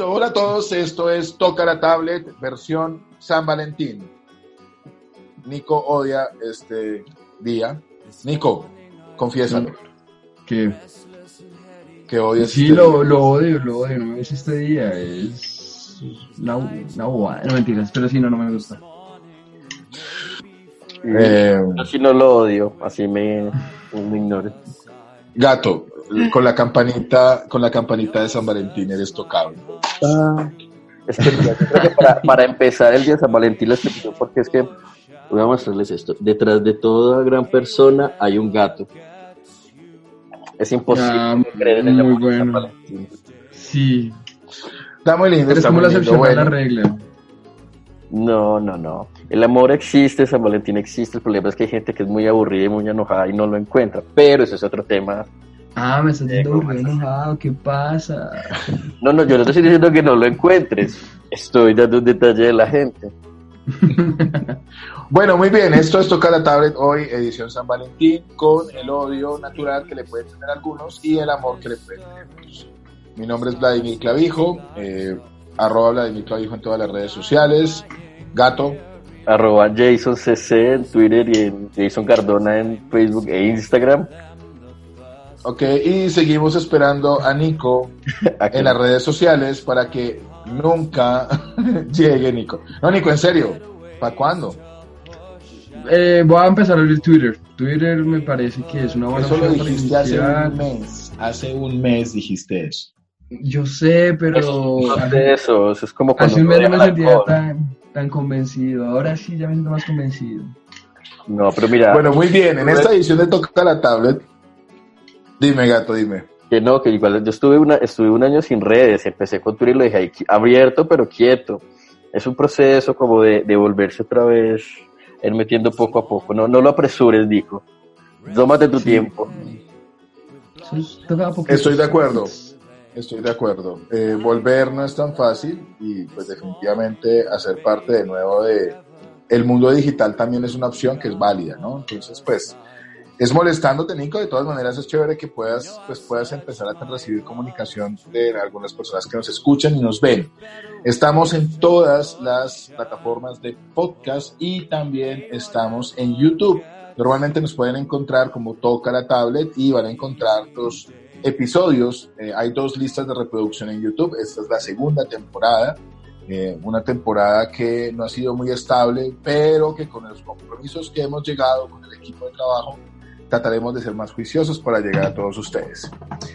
Hola a todos, esto es Toca la Tablet, versión San Valentín. Nico odia este día. Nico, confiésalo. Que Que odias sí, este lo, día. lo odio, lo odio, no es este día, es una, una bobada, no mentiras, pero sí, no, no me gusta. Eh, Yo sí no lo odio, así me, me ignore. gato, con la campanita, con la campanita de San Valentín eres tocable. Es que mira, yo creo que para, para empezar el día de San Valentín les explico porque es que voy a mostrarles esto. Detrás de toda gran persona hay un gato. Es imposible Ah, creer en el muy amor de San bueno. Valentín. Sí, Está muy lindo, eres está como la excepción a la Bueno, regla. No, no, no. El amor existe, San Valentín existe. El problema es que hay gente que es muy aburrida y muy enojada y no lo encuentra. Pero eso es otro tema. Ah, me estás diciendo enojado, ¿qué pasa? No, no, yo no te estoy diciendo que no lo encuentres. Estoy dando un detalle de la gente. Bueno, muy bien, esto es Toca la Tablet hoy, edición San Valentín, con el odio natural que le pueden tener algunos y el amor que le pueden tener otros. Mi nombre es Vladimir Clavijo, eh, arroba Vladimir Clavijo en todas las redes sociales, gato, Arroba JasonCC en Twitter y en Jason Cardona en Facebook e Instagram. Ok, y seguimos esperando a Nico en las redes sociales para que nunca llegue Nico. No, Nico, en serio, ¿para cuándo? Eh, voy a empezar a abrir Twitter. Twitter me parece que es una buena Eso lo dijiste hace un mes, hace un mes dijiste eso. Yo sé, pero No hace, sé eso, eso es como cuando hace un mes no me sentía tan convencido. Ahora sí ya me siento más convencido. No, pero mira, Bueno, muy bien, en esta edición de Toca la Tablet, dime gato, dime. que no, que igual yo estuve, una, estuve un año sin redes, empecé con Twitter y lo dejé ahí abierto pero quieto. Es un proceso como de, de volverse otra vez, ir metiendo poco a poco. No, no lo apresures, dijo. Tómate tu Sí. tiempo. Estoy de acuerdo. Estoy de acuerdo. Eh, volver no es tan fácil y pues definitivamente hacer parte de nuevo de el mundo digital también es una opción que es válida, ¿no? Entonces, pues es molestándote, Nico, de todas maneras es chévere que puedas, pues, puedas empezar a recibir comunicación de algunas personas que nos escuchan y nos ven. Estamos en todas las plataformas de podcast y también estamos en YouTube. Normalmente nos pueden encontrar como Toca la Tablet y van a encontrar los episodios. Eh, hay dos listas de reproducción en YouTube. Esta es la segunda temporada. Eh, una temporada que no ha sido muy estable, pero que con los compromisos que hemos llegado con el equipo de trabajo, trataremos de ser más juiciosos para llegar a todos ustedes.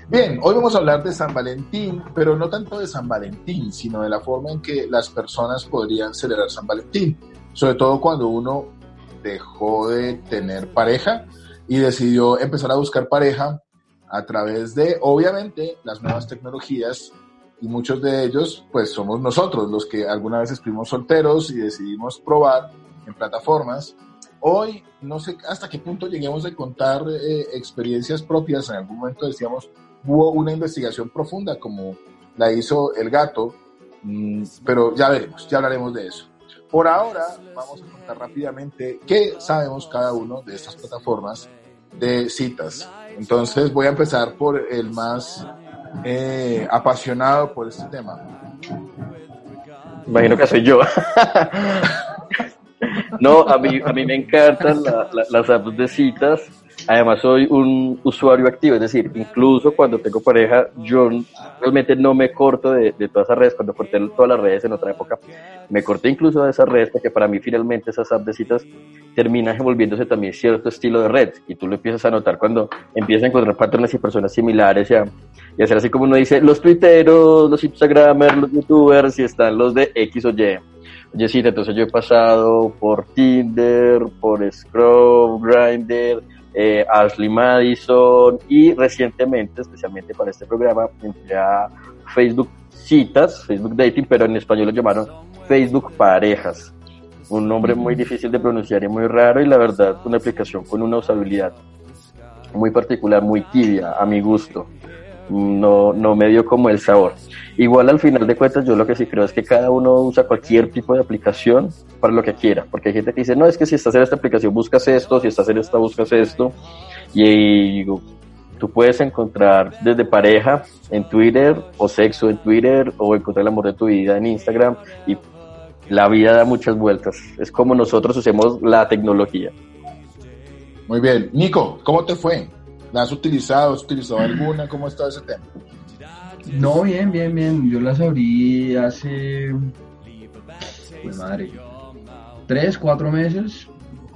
Bien, hoy vamos a hablar de San Valentín, pero no tanto de San Valentín, sino de la forma en que las personas podrían celebrar San Valentín, sobre todo cuando uno dejó de tener pareja y decidió empezar a buscar pareja a través de, obviamente, las nuevas tecnologías y muchos de ellos, pues somos nosotros los que alguna vez estuvimos solteros y decidimos probar en plataformas. Hoy no sé hasta qué punto lleguemos a contar eh, experiencias propias. En algún momento decíamos, hubo una investigación profunda como la hizo el gato, mm, pero ya veremos, ya hablaremos de eso. Por ahora vamos a contar rápidamente qué sabemos cada uno de estas plataformas de citas. Entonces voy a empezar por el más eh, apasionado por este tema. Imagino que soy yo. no, a mí, a mí me encantan la- la- las apps de citas. Además, soy un usuario activo, es decir, incluso cuando tengo pareja, yo realmente no me corto de, de todas esas redes. Cuando corté todas las redes en otra época, me corté incluso de esas redes porque para mí, finalmente, esas apps de citas terminan volviéndose también cierto estilo de red. Y tú lo empiezas a notar cuando empiezas a encontrar patrones y personas similares y a, y hacer así como uno dice, los tuiteros, los instagramers, los youtubers y están los de X o Y. Sí, entonces yo he pasado por Tinder, por Scrub, Grindr, eh, Ashley Madison y recientemente, especialmente para este programa, entré a Facebook Citas, Facebook Dating, pero en español lo llamaron Facebook Parejas. Un nombre muy difícil de pronunciar y muy raro y la verdad una aplicación con una usabilidad muy particular, muy tibia, a mi gusto. No, no me dio como el sabor. Igual al final de cuentas yo lo que sí creo es que cada uno usa cualquier tipo de aplicación para lo que quiera, porque hay gente que dice, no, es que si estás en esta aplicación buscas esto, si estás en esta buscas esto, y digo, tú puedes encontrar desde pareja en Twitter o sexo en Twitter o encontrar el amor de tu vida en Instagram y la vida da muchas vueltas. Es como nosotros usemos la tecnología. Muy bien. Nico, ¿cómo te fue? ¿La has utilizado? ¿Has utilizado alguna? ¿Cómo está ese tema? No, bien, bien, bien. Yo las abrí hace. Pues madre. Tres, cuatro meses.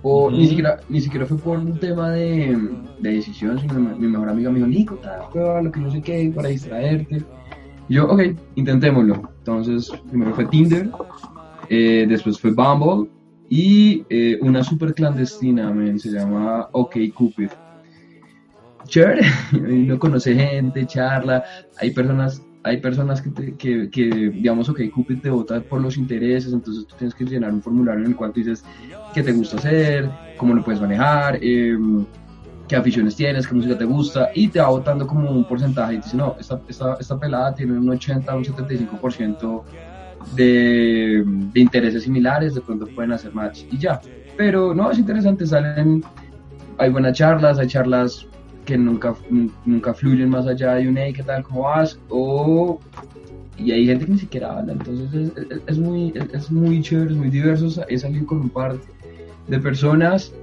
O ni, siquiera, ni siquiera fue por un tema de, de decisión, sino mi, mi mejor amigo me dijo, Nico, tal, lo que no sé qué, para distraerte. Y yo, ok, intentémoslo. Entonces, primero fue Tinder, eh, después fue Bumble y eh, una super clandestina, man, se llama OK Cupid. Chévere, uno conoce gente, charla, hay personas hay personas que, te, que, que, digamos, ok, Cupid te vota por los intereses, entonces tú tienes que llenar un formulario en el cual tú dices qué te gusta hacer, cómo lo puedes manejar, eh, qué aficiones tienes, qué música te gusta, y te va votando como un porcentaje y te dice, no, esta, esta, esta pelada tiene un 80, un 75% de, de intereses similares, de pronto pueden hacer match y ya. Pero no, es interesante, salen, hay buenas charlas, hay charlas que nunca, nunca fluyen más allá de un hey, ¿qué tal? ¿Cómo vas? O, y hay gente que ni siquiera habla, entonces es, es, es muy, es, muy chévere, es muy diverso, he salido con un par de personas,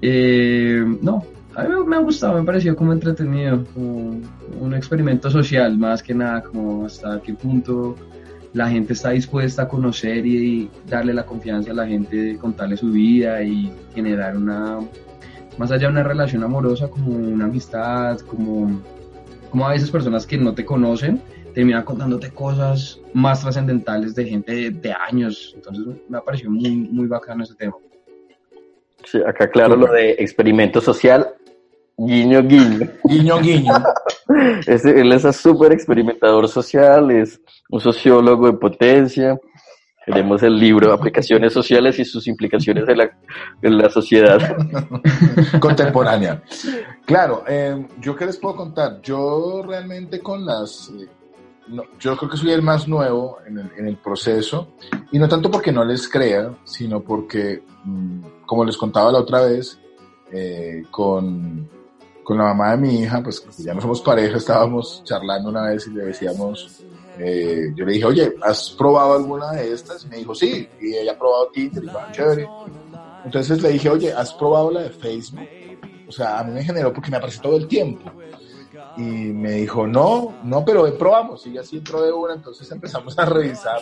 eh, no, a mí me, ha gustado, me pareció como entretenido, como un experimento social, más que nada, como hasta qué punto la gente está dispuesta a conocer y darle la confianza a la gente contarle su vida y generar una más allá de una relación amorosa, como una amistad, como, como a veces personas que no te conocen terminan contándote cosas más trascendentales de gente de, de, años. Entonces me ha parecido muy, muy bacano ese tema. Sí, acá claro lo de experimento social, guiño, guiño. Guiño, guiño. es, él es un súper experimentador social, es un sociólogo en potencia. Tenemos el libro Aplicaciones Sociales y sus implicaciones en la, en la sociedad contemporánea. Claro, eh, yo qué les puedo contar. Yo realmente con las... Eh, yo creo que soy el más nuevo en el, en el, proceso y no tanto porque no les crea, sino porque, mmm, como les contaba la otra vez, eh, con, con la mamá de mi hija, pues ya no somos pareja, estábamos charlando una vez y le decíamos eh, yo le dije, oye, ¿has probado alguna de estas? Y me dijo, sí, y ella ha probado Tinder y va chévere. Entonces le dije, oye, ¿has probado la de Facebook? O sea, a mí me generó porque me aparece todo el tiempo. Y me dijo, no, no, pero probamos. Y así entró de una. Entonces empezamos a revisar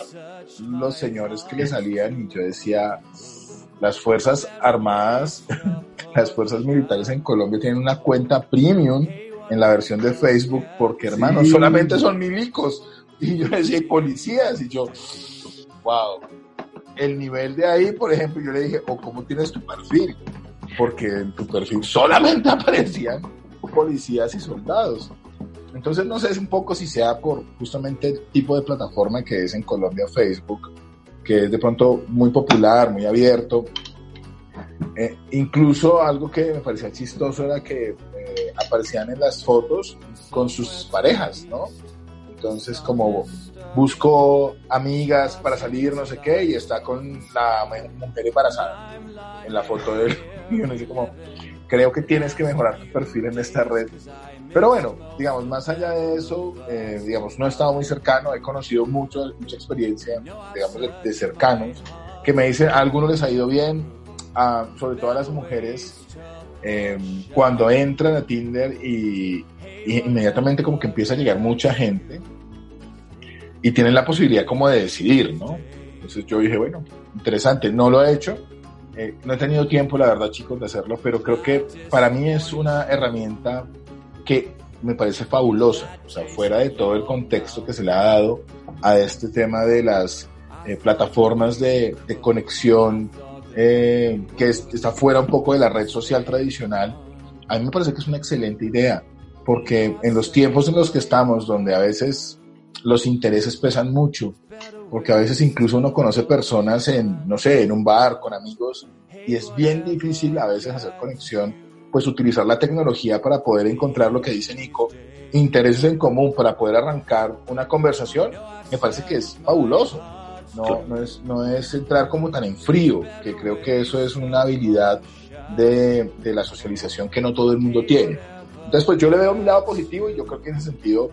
los señores que le salían. Y yo decía, las Fuerzas Armadas, las Fuerzas Militares en Colombia tienen una cuenta premium en la versión de Facebook porque, hermano, sí. solamente son milicos. Y yo decía, policías, y yo, wow. El nivel de ahí, por ejemplo, yo le dije, o cómo tienes tu perfil, porque en tu perfil solamente aparecían policías y soldados. Entonces no sé un poco si sea por justamente el tipo de plataforma que es en Colombia Facebook, que es de pronto muy popular, muy abierto. Eh, incluso algo que me parecía chistoso era que eh, aparecían en las fotos con sus parejas, ¿no? Entonces, como busco amigas para salir, no sé qué, y está con la mujer embarazada en la foto de él. Y uno dice como, creo que tienes que mejorar tu perfil en esta red. Pero bueno, digamos, más allá de eso, eh, digamos, no he estado muy cercano, he conocido mucho, mucha experiencia, digamos, de, cercanos, que me dicen, a algunos les ha ido bien, sobre todo a las mujeres, eh, cuando entran a Tinder y, inmediatamente como que empieza a llegar mucha gente y tienen la posibilidad como de decidir, ¿no? Entonces yo dije, bueno, interesante, no lo he hecho, eh, no he tenido tiempo, la verdad, chicos, de hacerlo, pero creo que para mí es una herramienta que me parece fabulosa, o sea, fuera de todo el contexto que se le ha dado a este tema de las eh, plataformas de conexión, eh, que, es, que está fuera un poco de la red social tradicional, a mí me parece que es una excelente idea, porque en los tiempos en los que estamos, donde a veces los intereses pesan mucho, porque a veces incluso uno conoce personas en, no sé, en un bar con amigos y es bien difícil a veces hacer conexión, pues utilizar la tecnología para poder encontrar lo que dice Nico, intereses en común para poder arrancar una conversación, me parece que es fabuloso. No, no, es, no es entrar como tan en frío, que creo que eso es una habilidad de, de la socialización que no todo el mundo tiene Entonces, pues yo le veo un lado positivo y yo creo que en ese sentido,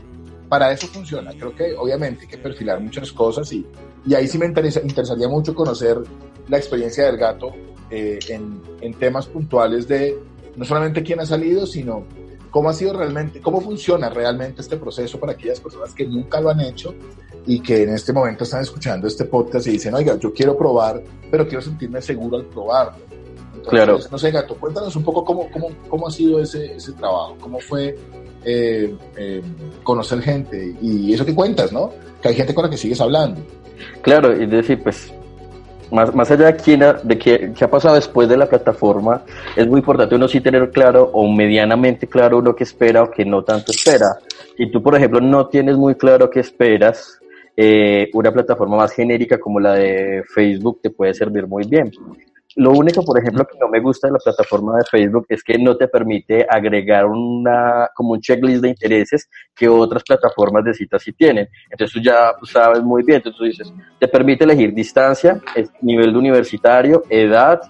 para eso funciona. Creo que obviamente hay que perfilar muchas cosas y, y ahí sí me interesa, interesaría mucho conocer la experiencia del gato eh, en, en temas puntuales de no solamente quién ha salido, sino cómo ha sido realmente, cómo funciona realmente este proceso para aquellas personas que nunca lo han hecho y que en este momento están escuchando este podcast y dicen, oiga, yo quiero probar, pero quiero sentirme seguro al probarlo. Entonces, claro. no sé, Gato, cuéntanos un poco cómo, cómo, cómo ha sido ese, ese trabajo, cómo fue eh, eh, conocer gente y eso que cuentas, ¿no? Que hay gente con la que sigues hablando. Claro, es decir, pues más, más allá de, quién de qué, qué, ha pasado después de la plataforma, es muy importante uno sí tener claro o medianamente claro uno que espera o que no tanto espera. Si tú, por ejemplo, no tienes muy claro qué esperas, eh, una plataforma más genérica como la de Facebook te puede servir muy bien. Lo único, por ejemplo, que no me gusta de la plataforma de Facebook es que no te permite agregar una, como un checklist de intereses que otras plataformas de citas sí tienen. Entonces tú ya sabes muy bien, entonces tú dices, te permite elegir distancia, nivel universitario, edad,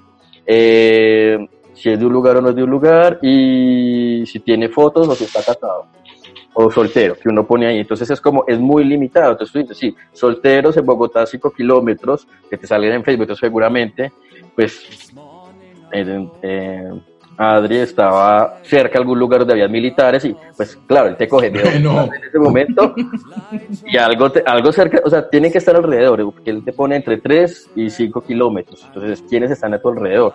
eh, si es de un lugar o no es de un lugar y si tiene fotos o si está casado o soltero, que uno pone ahí. Entonces es como, es muy limitado. Entonces tú dices, sí, solteros en Bogotá 5 kilómetros, que te salen en Facebook, entonces seguramente pues eh, Adri estaba cerca de algún lugar donde había militares y pues claro, él te coge de en ese momento y algo, algo cerca, o sea, tienen que estar alrededor, porque él te pone entre 3 y 5 kilómetros, entonces, ¿quiénes están a tu alrededor?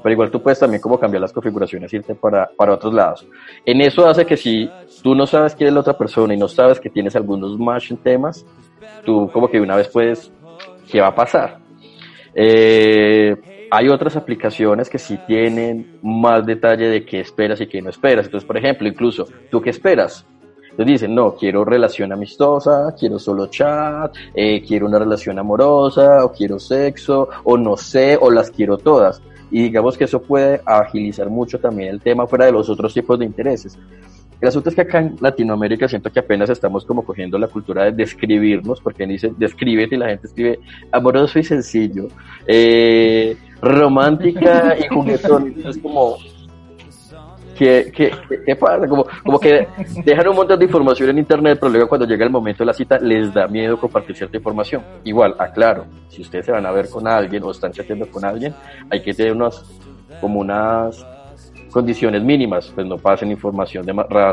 Pero igual tú puedes también como cambiar las configuraciones, irte para, para otros lados. En eso hace que si tú no sabes quién es la otra persona y no sabes que tienes algunos match en temas, tú como que una vez puedes, ¿qué va a pasar? Eh, hay otras aplicaciones que sí tienen más detalle de qué esperas y qué no esperas. Entonces, por ejemplo, incluso, ¿tú qué esperas? Entonces dicen, no, quiero relación amistosa, quiero solo chat, eh, quiero una relación amorosa, o quiero sexo, o no sé, o las quiero todas. Y digamos que eso puede agilizar mucho también el tema fuera de los otros tipos de intereses. El asunto es que acá en Latinoamérica siento que apenas estamos como cogiendo la cultura de describirnos, porque dice descríbete y la gente escribe amoroso y sencillo, eh, romántica y juguetón. Es como, ¿qué, qué, qué pasa? Como, como que dejan un montón de información en internet, pero luego cuando llega el momento de la cita les da miedo compartir cierta información. Igual, aclaro, si ustedes se van a ver con alguien o están chateando con alguien, hay que tener unos, como unas condiciones mínimas, pues no pasen información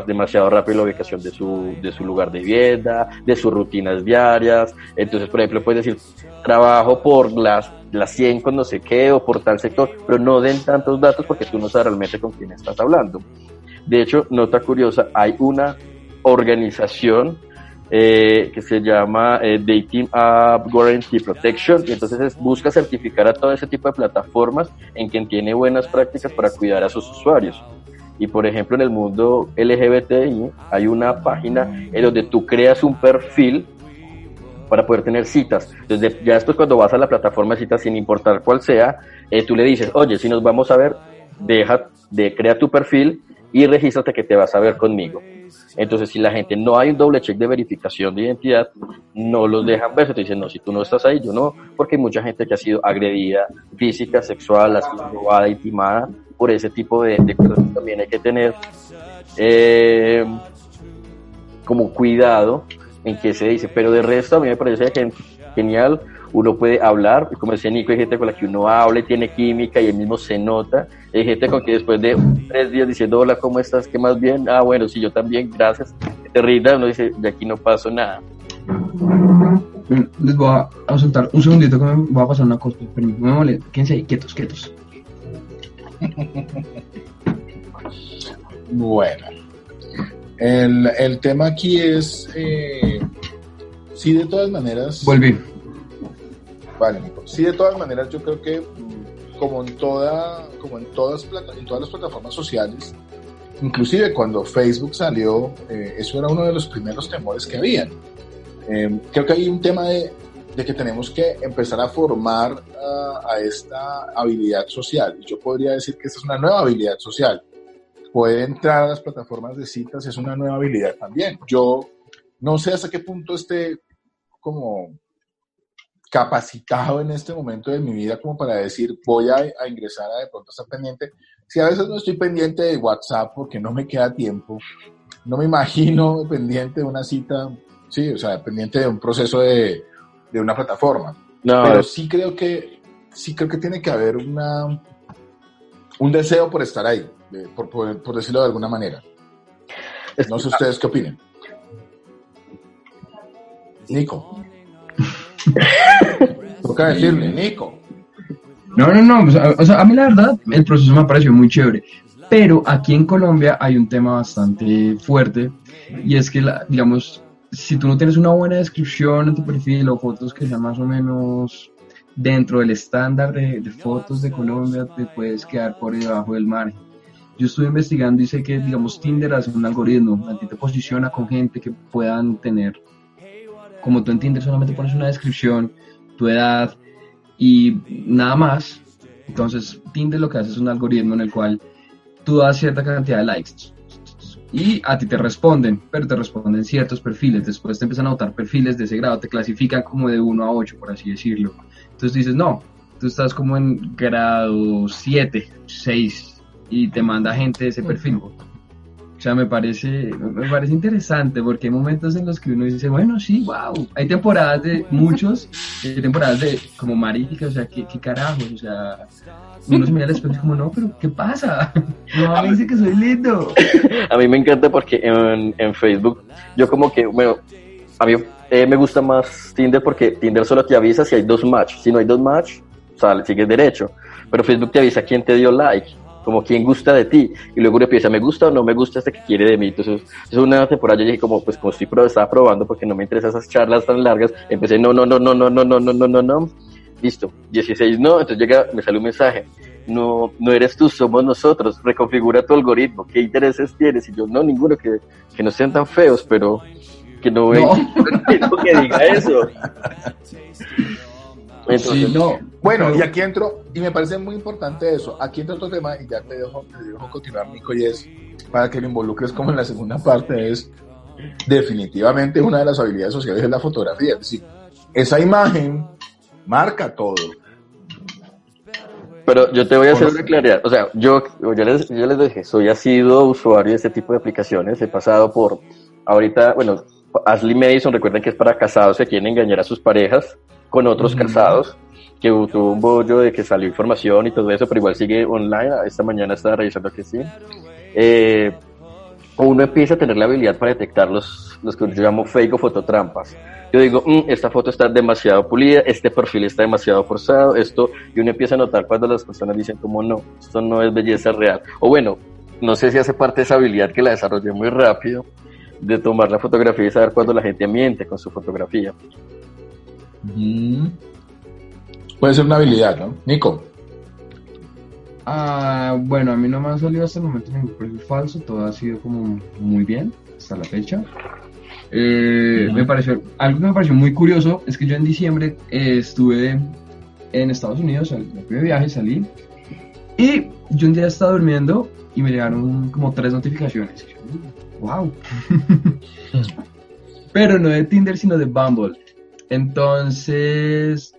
demasiado rápido la ubicación de su, de su lugar de vivienda, de sus rutinas diarias. Entonces, por ejemplo, puedes decir, trabajo por las, las 100 con no sé qué o por tal sector, pero no den tantos datos porque tú no sabes realmente con quién estás hablando. De hecho, nota curiosa, hay una organización eh, que se llama eh, Dating App Guarantee Protection y entonces busca certificar a todo ese tipo de plataformas en quien tiene buenas prácticas para cuidar a sus usuarios. Y por ejemplo en el mundo LGBTI hay una página en donde tú creas un perfil para poder tener citas. Entonces ya después cuando vas a la plataforma de citas sin importar cuál sea, eh, tú le dices, oye, si nos vamos a ver, deja de crear tu perfil y regístrate que te vas a ver conmigo. Entonces, si la gente no hay un doble check de verificación de identidad, no los dejan ver. Te dicen, no, si tú no estás ahí, yo no, porque hay mucha gente que ha sido agredida física, sexual, sido robada, intimada por ese tipo de, cosas. También hay que tener eh, como cuidado en qué se dice. Pero de resto, a mí me parece genial uno puede hablar, como decía Nico, hay gente con la que uno habla y tiene química y el mismo se nota, hay gente con que después de tres días diciendo, hola, ¿cómo estás? ¿Qué más bien? Ah, bueno, sí, yo también, gracias, te rinda, uno dice, de aquí no pasó nada. Les voy a, soltar un segundito que me va a pasar una cosa, pero no me quédense ahí, quietos, quietos. Bueno, el, el tema aquí es, eh, sí, de todas maneras... Volví Vale, Sí, de todas maneras, yo creo que mm, como en toda, como en todas, en todas las plataformas sociales, inclusive cuando Facebook salió, eh, eso era uno de los primeros temores que habían. Em, creo que hay un tema de, de, que tenemos que empezar a formar a esta habilidad social. Yo podría decir que esta es una nueva habilidad social. Puede entrar a las plataformas de citas, es una nueva habilidad también. Yo no sé hasta qué punto esté como capacitado en este momento de mi vida como para decir, voy a, ingresar a de pronto estar pendiente. Si a veces no estoy pendiente de WhatsApp porque no me queda tiempo, no me imagino pendiente de una cita, sí, o sea, pendiente de un proceso de, de una plataforma. No, Pero sí creo que, sí creo que tiene que haber una, un deseo por estar ahí, por, por, decirlo de alguna manera. No sé ustedes qué opinen. Nico. Toca decirle, Nico. No, no, no. O sea, a mí la verdad, el proceso me pareció muy chévere. Pero aquí en Colombia hay un tema bastante fuerte y es que, la, digamos, si tú no tienes una buena descripción en tu perfil o fotos que sean más o menos dentro del estándar de, fotos de Colombia, te puedes quedar por debajo del margen. Yo estuve investigando y sé que, digamos, Tinder hace un algoritmo, a ti te posiciona con gente que puedan tener, como tú en Tinder solamente pones una descripción, tu edad y nada más. Entonces, Tinder lo que hace es un algoritmo en el cual tú das cierta cantidad de likes y a ti te responden, pero te responden ciertos perfiles. Después te empiezan a notar perfiles de ese grado, te clasifican como de 1 a 8, por así decirlo. Entonces dices, no, tú estás como en grado 7, 6 y te manda gente de ese perfil. O sea, me parece, me parece interesante porque hay momentos en los que uno dice, bueno, sí, wow. Hay temporadas de muchos, hay temporadas de como marica, o sea, ¿qué, qué carajos? O sea, uno se mira al espejo y como, no, pero ¿qué pasa? No, me dice que soy lindo. A mí me encanta porque en, en Facebook, yo como que, bueno, a mí eh, me gusta más Tinder porque Tinder solo te avisa si hay dos match. Si no hay dos match, sale, sigues derecho. Pero Facebook te avisa quién te dio like como quién gusta de ti, y luego le empieza, me gusta o no me gusta este que quiere de mí, entonces es una temporada yo dije como, pues como estoy estaba probando porque no me interesan esas charlas tan largas, empecé, no, no, no, no, no, no, no, no, no, no, no, listo, 16 no, entonces llega, me sale un mensaje, no, no eres tú, somos nosotros, reconfigura tu algoritmo, ¿qué intereses tienes? Y yo, no, ninguno, que, que no sean tan feos, pero que no, no. que diga eso. No. Bueno, y aquí entro, y me parece muy importante eso. Aquí entra otro tema, y ya te dejo, te dejo continuar, Nico, y es para que lo involucres como en la segunda parte, es definitivamente una de las habilidades sociales de la fotografía. Es decir, esa imagen marca todo. Pero yo te voy a hacer una claridad. O sea, yo, yo, les, yo les dije, soy ha sido usuario de este tipo de aplicaciones. He pasado por, ahorita, bueno, Ashley Madison, recuerden que es para casados que quieren engañar a sus parejas con otros casados, que tuvo un bollo de que salió información y todo eso, pero igual sigue online. Esta mañana estaba revisando que sí. Eh, uno empieza a tener la habilidad para detectar los, los que yo llamo fake o fototrampas. Yo digo, mm, esta foto está demasiado pulida, este perfil está demasiado forzado, esto, y uno empieza a notar cuando las personas dicen como no, esto no es belleza real. O bueno, no sé si hace parte de esa habilidad que la desarrollé muy rápido, de tomar la fotografía y saber cuándo la gente miente con su fotografía. Puede ser una habilidad, ¿no? Nico. Ah, bueno, a mí no me ha salido hasta el momento ningún perfil falso, todo ha sido como muy bien hasta la fecha. Eh, me pareció, algo que me pareció muy curioso es que yo en diciembre eh, estuve en Estados Unidos, el primer viaje salí, y yo un día estaba durmiendo y me llegaron como tres notificaciones. ¡Wow! Pero no de Tinder, sino de Bumble. Entonces,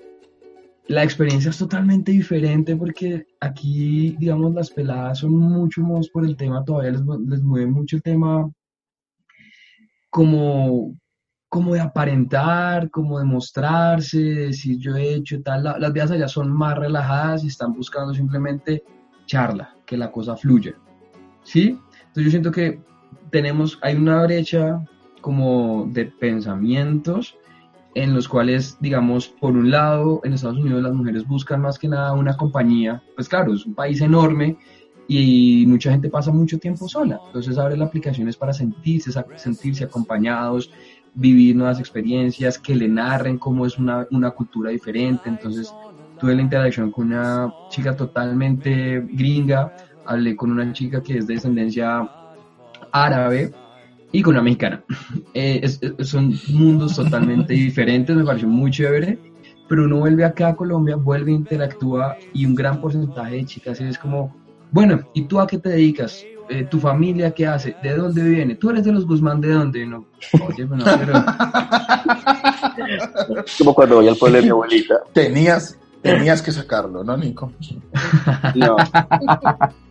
la experiencia es totalmente diferente porque aquí, digamos, las peladas son mucho más por el tema, todavía les, mueve mucho el tema como, como de aparentar, como de mostrarse, decir yo he hecho tal. las vías allá son más relajadas y están buscando simplemente charla, que la cosa fluya. ¿Sí? Entonces yo siento que tenemos, hay una brecha como de pensamientos en los cuales, digamos, por un lado, en Estados Unidos las mujeres buscan más que nada una compañía, pues claro, es un país enorme y mucha gente pasa mucho tiempo sola, entonces abre las aplicaciones para sentirse, sentirse acompañados, vivir nuevas experiencias, que le narren cómo es una, una cultura diferente, entonces tuve la interacción con una chica totalmente gringa, hablé con una chica que es de descendencia árabe, y con una mexicana. Eh, son mundos totalmente diferentes, me pareció muy chévere, pero uno vuelve acá a Colombia, vuelve, interactúa y un gran porcentaje de chicas es como, bueno, ¿y tú a qué te dedicas? Eh, ¿Tu familia qué hace? ¿De dónde viene? ¿Tú eres de los Guzmán de dónde? No, oye, pero... Como cuando voy al pueblo de mi abuelita. Tenías, tenías que sacarlo, ¿no, Nico? No.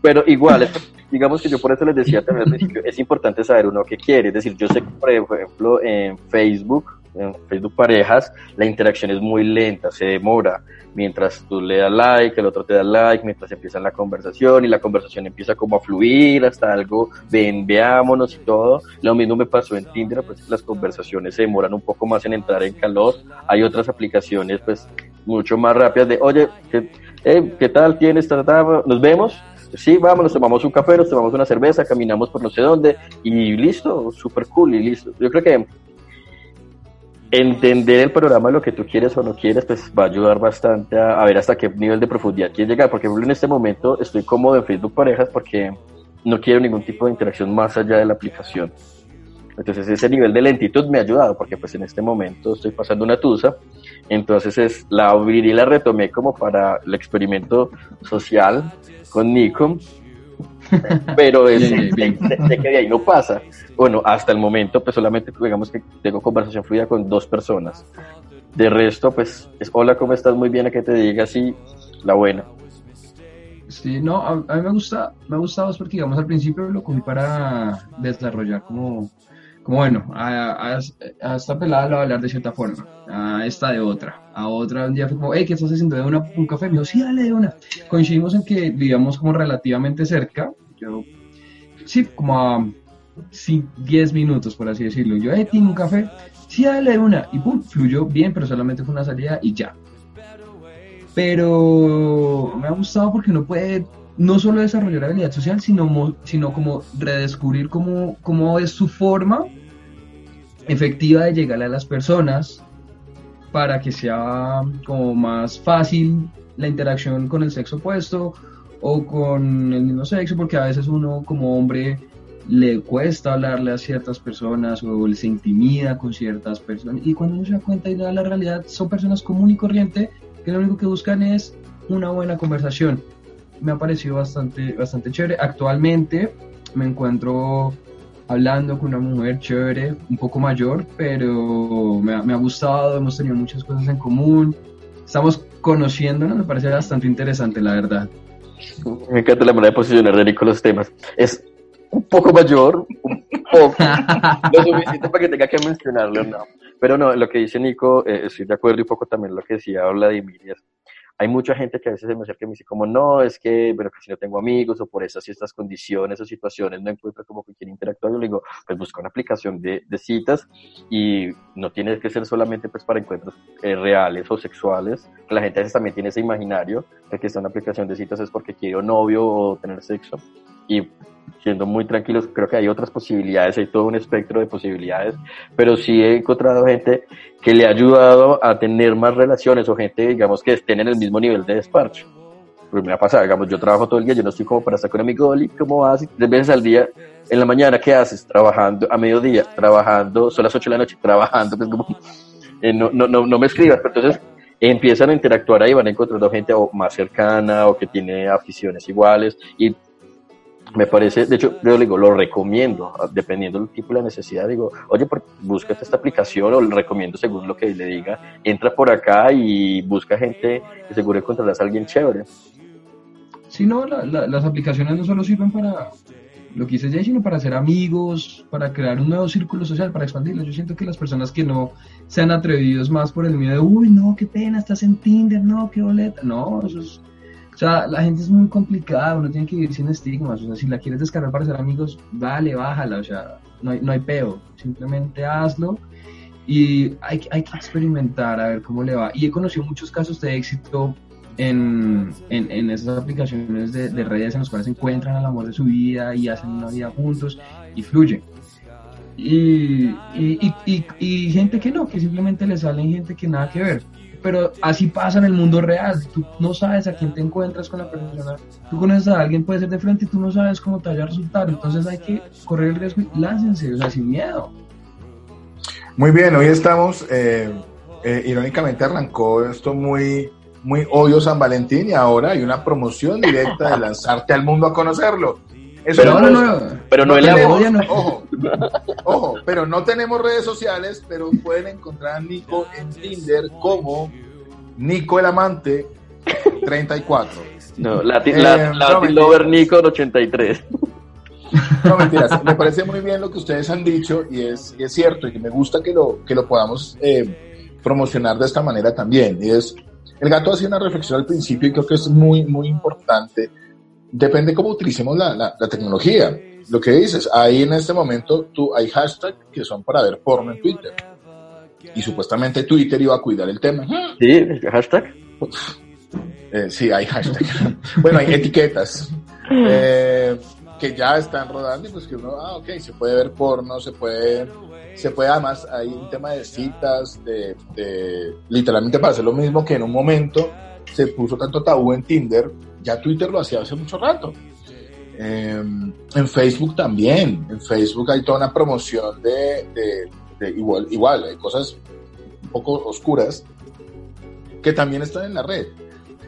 Pero igual, digamos que yo por eso les decía también al principio, es importante saber uno qué quiere. Es decir, yo sé que, por ejemplo, en Facebook, en Facebook Parejas, la interacción es muy lenta, se demora. Mientras tú le das like, el otro te da like, mientras empieza la conversación y la conversación empieza como a fluir hasta algo, ven, veámonos y todo. Lo mismo me pasó en Tinder, pues las conversaciones se demoran un poco más en entrar en calor. Hay otras aplicaciones, pues, mucho más rápidas de, oye, ¿qué, eh, ¿qué tal tienes? ¿Nos vemos? Sí, vamos, nos tomamos un café, nos tomamos una cerveza, caminamos por no sé dónde y listo, súper cool y listo. Yo creo que entender el programa, lo que tú quieres o no quieres, pues va a ayudar bastante a, ver hasta qué nivel de profundidad quieres llegar. Porque, en este momento estoy cómodo en Facebook Parejas porque no quiero ningún tipo de interacción más allá de la aplicación. Entonces ese nivel de lentitud me ha ayudado porque pues en este momento estoy pasando una tusa. Entonces es, la abrí y la retomé como para el experimento social con Nico pero es, sé, que de ahí no pasa. Bueno, hasta el momento, pues solamente digamos que tengo conversación fluida con dos personas. De resto, pues es hola, ¿cómo estás? Muy bien, a que te diga así, la buena. Sí, no, a, mí me gusta, me ha gustado porque digamos al principio lo cogí para desarrollar como, como bueno, a, esta pelada la voy a hablar de cierta forma, a esta de otra, a otra un día fue como, hey, ¿qué estás haciendo de una, un café? Me dijo, sí, dale de una. Coincidimos en que vivíamos como relativamente cerca, yo, sí, como a sí, 10 minutos, por así decirlo. Yo, eh, tengo un café, sí, dale una. Y pum, fluyó bien, pero solamente fue una salida y ya. Pero me ha gustado porque uno puede no solo desarrollar habilidad social, sino, sino como redescubrir cómo, cómo es su forma efectiva de llegar a las personas para que sea como más fácil la interacción con el sexo opuesto o con el mismo sexo, porque a veces uno como hombre le cuesta hablarle a ciertas personas o se intimida con ciertas personas y cuando uno se da cuenta y da la realidad son personas común y corriente que lo único que buscan es una buena conversación. Me ha parecido bastante, bastante chévere. Actualmente me encuentro hablando con una mujer chévere, un poco mayor, pero me ha, me ha gustado, hemos tenido muchas cosas en común, estamos conociéndonos, me parece bastante interesante, la verdad. Me encanta la manera de posicionar de Nico los temas. Es un poco mayor, un poco, lo suficiente para que tenga que mencionarlo, no. Pero no, lo que dice Nico, eh, estoy de acuerdo y un poco también lo que decía Vladimir, hay mucha gente que a veces se me acerca y me dice como, no, es que, bueno, que si no tengo amigos o por esas y estas condiciones o situaciones no encuentro como que quiere interactuar, yo le digo, pues busca una aplicación de, citas y no tiene que ser solamente pues para encuentros eh, reales o sexuales, la gente a veces también tiene ese imaginario de que está una aplicación de citas es porque quiere un novio o tener sexo y siendo muy tranquilos, creo que hay otras posibilidades, hay todo un espectro de posibilidades, pero sí he encontrado gente que le ha ayudado a tener más relaciones o gente, digamos, que estén en el mismo nivel de despacho. Pues me ha pasado, digamos, yo trabajo todo el día, yo no estoy como para estar con amigo, ¿cómo vas? Tres veces al día, en la mañana, ¿qué haces? Trabajando, a mediodía, trabajando, son las ocho de la noche, trabajando, pues como, eh, no, no, no, no me escribas, pero entonces empiezan a interactuar ahí, van encontrando gente o más cercana o que tiene aficiones iguales y me parece, de hecho, yo digo, lo recomiendo, dependiendo del tipo de la necesidad, digo, oye, búscate esta aplicación o lo recomiendo según lo que le diga, entra por acá y busca gente que seguro encontrarás a alguien chévere. Sí, no, las aplicaciones no solo sirven para lo que hice ya, sino para hacer amigos, para crear un nuevo círculo social, para expandirlo. Yo siento que las personas que no sean atrevidos más por el miedo de, uy, no, qué pena, estás en Tinder, no, qué boleta, no, eso es sea, la gente es muy complicada, uno tiene que vivir sin estigmas. O sea, si la quieres descargar para ser amigos, dale, bájala. O sea, no hay, no hay peo. Simplemente hazlo y hay, hay que experimentar a ver cómo le va. Y he conocido muchos casos de éxito en, en, en esas aplicaciones de, de, redes en las cuales encuentran al amor de su vida y hacen una vida juntos y fluyen. Y, y, y, y, gente que no, que simplemente le salen gente que nada que ver pero así pasa en el mundo real. Tú no sabes a quién te encuentras con la persona. Tú conoces a alguien, puede ser de frente y tú no sabes cómo te vaya a resultar. Entonces hay que correr el riesgo y láncense, o sea, sin miedo. Muy bien, hoy estamos, eh, eh, irónicamente arrancó esto muy, muy obvio San Valentín y ahora hay una promoción directa de lanzarte al mundo a conocerlo. Pero, no, no, pero no, el Ojo, ojo, pero no tenemos redes sociales, pero pueden encontrar a Nico en Tinder como Nico el Amante 34. No, Latin, eh, Latin Lover Nico 83. No, mentiras. Me parece muy bien lo que ustedes han dicho y es, es cierto y me gusta que lo, que lo podamos eh, promocionar de esta manera también. Y es, el gato hacía una reflexión al principio y creo que es muy, muy importante. Depende cómo utilicemos la, la, tecnología. Lo que dices, ahí en este momento tú, hay hashtags que son para ver porno en Twitter. Y supuestamente Twitter iba a cuidar el tema. Sí, hashtag. Eh, sí, hay hashtag. bueno, hay etiquetas. Eh, que ya están rodando y pues que uno, ah, ok, se puede ver porno, se puede, se puede además, hay un tema de citas, de, de literalmente para hacer lo mismo que en un momento se puso tanto tabú en Tinder, ya Twitter lo hacía hace mucho rato. Em, en Facebook también, en Facebook hay toda una promoción de, igual, igual, hay cosas un poco oscuras que también están en la red,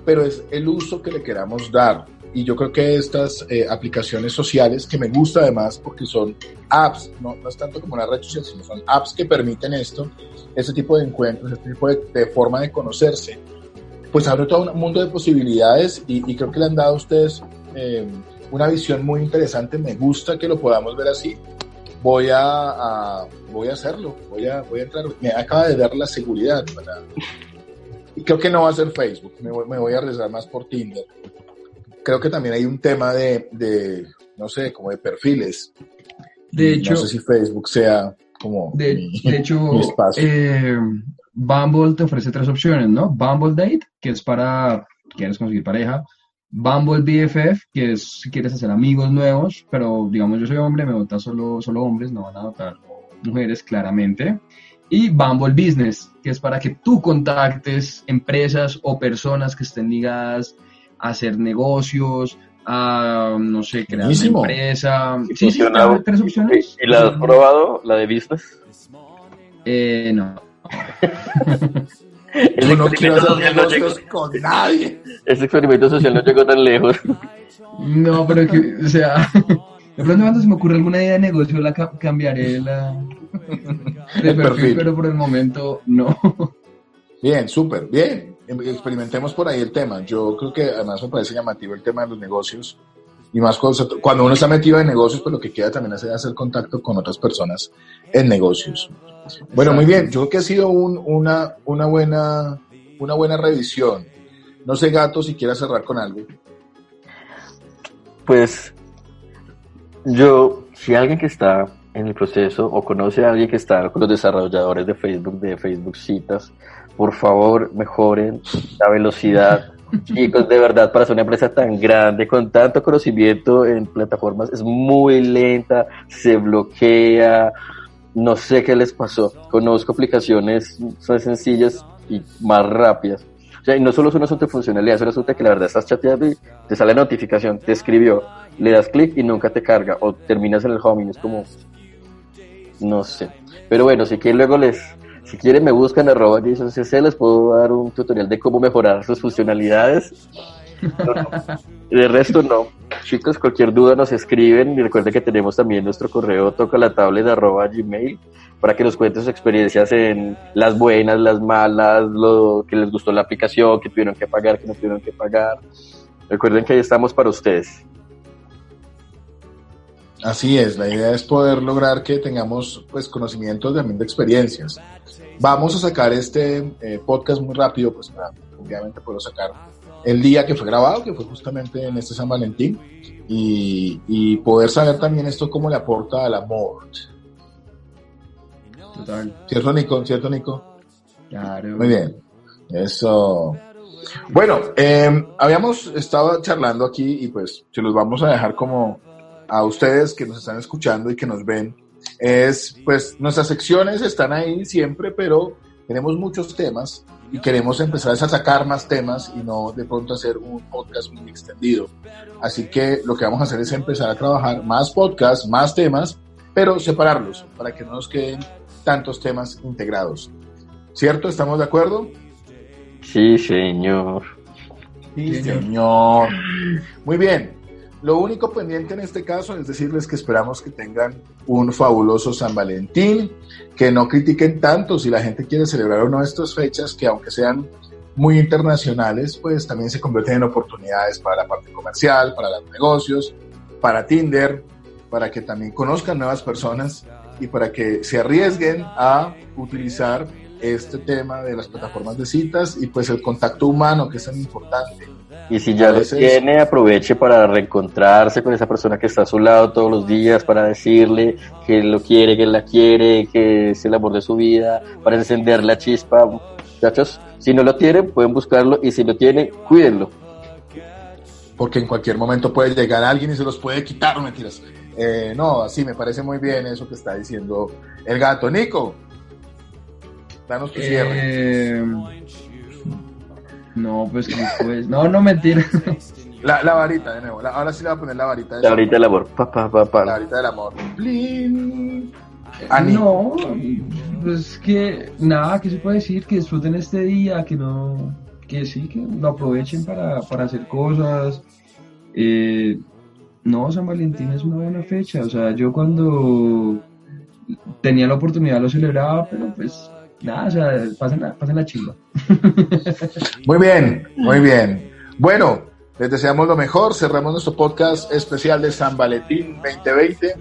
pero es el uso que le queramos dar. Y yo creo que estas eh, aplicaciones sociales, que me gusta además porque son apps, no, no, es tanto como una red social, sino son apps que permiten esto, este tipo de encuentros, este tipo de, forma de conocerse, pues abre todo un mundo de posibilidades y, creo que le han dado a ustedes eh, una visión muy interesante, me gusta que lo podamos ver así. Voy a, voy a hacerlo, voy a, voy a entrar, me acaba de dar la seguridad para... Y creo que no va a ser Facebook, me voy, me voy a arriesgar más por Tinder creo que también hay un tema de, de no sé, como de perfiles. De hecho, no sé si Facebook sea como de, hecho, eh, Bumble te ofrece tres opciones, ¿no? Bumble Date, que es para quieres conseguir pareja. Bumble BFF, que es si quieres hacer amigos nuevos, pero digamos yo soy hombre, me votan solo, solo hombres, no van a votar mujeres claramente. Y Bumble Business, que es para que tú contactes empresas o personas que estén ligadas hacer negocios, a, no sé, crear una empresa. Sí, sí, tres opciones. ¿Y la has probado, la de business? Eh, no. Ese experimento social no llegó con nadie. Ese experimento social no llegó tan lejos. No, pero que, o sea, de pronto cuando se me ocurre alguna idea de negocio la cambiaré la de perfil, pero por el momento no. Bien, súper, bien. Em, experimentemos por ahí el tema. Yo creo que además me parece llamativo el tema de los negocios. Y más cuando, uno está metido en negocios, pues lo que queda también es hacer contacto con otras personas en negocios. Bueno, muy bien. Yo creo que ha sido una, una, buena, una buena revisión. No sé, Gato, si quieres cerrar con algo. Pues yo, si alguien que está en el proceso o conoce a alguien que está con los desarrolladores de Facebook, de Facebook Citas, por favor, mejoren la velocidad. Chicos, de verdad, para ser una empresa tan grande, con tanto conocimiento en plataformas, es muy lenta, se bloquea, no sé qué les pasó. Conozco aplicaciones sencillas y más rápidas. O sea, y no solo es un asunto de funcionalidad, es un asunto de que la verdad estás chateando y te sale notificación, te escribió, le das clic y nunca te carga, o terminas en el home y es como, no sé. Pero bueno, si quieren luego les, si quieren me buscan arroba JasonCC, les puedo dar un tutorial de cómo mejorar sus funcionalidades. de resto no. Chicos, cualquier duda nos escriben y recuerden que tenemos también nuestro correo toca la tablet arroba gmail para que nos cuenten sus experiencias en las buenas, las malas, lo que les gustó la aplicación, que tuvieron que pagar, que no tuvieron que pagar. Recuerden que ahí estamos para ustedes. Así es, la idea es poder lograr que tengamos pues conocimientos también de experiencias. Vamos a sacar este eh, podcast muy rápido, pues para obviamente puedo sacar el día que fue grabado, que fue justamente en este San Valentín, y, poder saber también esto cómo le aporta al amor. Total. ¿Cierto, Nico? ¿Cierto, Nico? Claro. Muy bien. Eso. Bueno, eh, habíamos estado charlando aquí y pues se los vamos a dejar como a ustedes que nos están escuchando y que nos ven es, pues nuestras secciones están ahí siempre, pero tenemos muchos temas y queremos empezar a sacar más temas y no de pronto hacer un podcast muy extendido. Así que lo que vamos a hacer es empezar a trabajar más podcasts, más temas, pero separarlos para que no nos queden tantos temas integrados. ¿Cierto? ¿Estamos de acuerdo? Sí, señor. Sí, señor. Muy bien. Lo único pendiente en este caso es decirles que esperamos que tengan un fabuloso San Valentín, que no critiquen tanto si la gente quiere celebrar una de estas fechas, que aunque sean muy internacionales, pues también se convierten en oportunidades para la parte comercial, para los negocios, para Tinder, para que también conozcan nuevas personas y para que se arriesguen a utilizar este tema de las plataformas de citas y pues el contacto humano que es tan importante. Y si ya lo tiene, aproveche para reencontrarse con esa persona que está a su lado todos los días, para decirle que lo quiere, que la quiere, que es el amor de su vida, para encender la chispa. Muchachos, si no lo tienen, pueden buscarlo y si lo tienen, cuídenlo. Porque en cualquier momento puede llegar alguien y se los puede quitar, mentiras. Eh, no, sí, me parece muy bien eso que está diciendo el gato. Nico, danos tu cierre. No, pues, pues, no, no mentira. La, la varita, de nuevo. ahora sí le voy a poner la varita. la varita del amor. Pa, pa, pa, la varita del amor. No, pues que nada, que se puede decir? Que disfruten este día, que no, que sí, que lo aprovechen para, para hacer cosas. Eh, no, San Valentín es una buena fecha. O sea, yo cuando tenía la oportunidad lo celebraba, pero pues nada, o sea, pasen la. Muy bien, muy bien. Bueno, les deseamos lo mejor. Cerramos nuestro podcast especial de San Valentín 2020.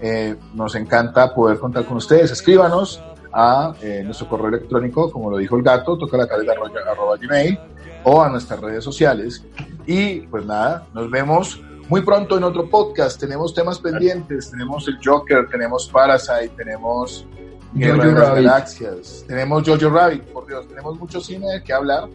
Eh, nos encanta poder contar con ustedes. Escríbanos a eh, nuestro correo electrónico, como lo dijo el gato, toca la cabeza arroba gmail o a nuestras redes sociales. Y pues nada, nos vemos muy pronto en otro podcast. Tenemos temas pendientes, tenemos el Joker, tenemos Parasite, tenemos Guerra de las Galaxias, tenemos Jojo Rabbit, por Dios, tenemos mucho cine de que hablar.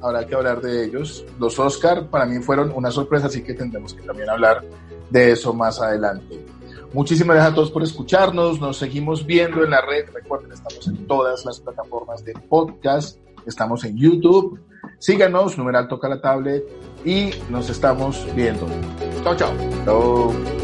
Habrá que hablar de ellos. Los Oscar para mí fueron una sorpresa, así que tendremos que también hablar de eso más adelante. Muchísimas gracias a todos por escucharnos. Nos seguimos viendo en la red. Recuerden, estamos en todas las plataformas de podcast. Estamos en YouTube. Síganos, numeral toca la tablet y nos estamos viendo. Chao, chao. Chao.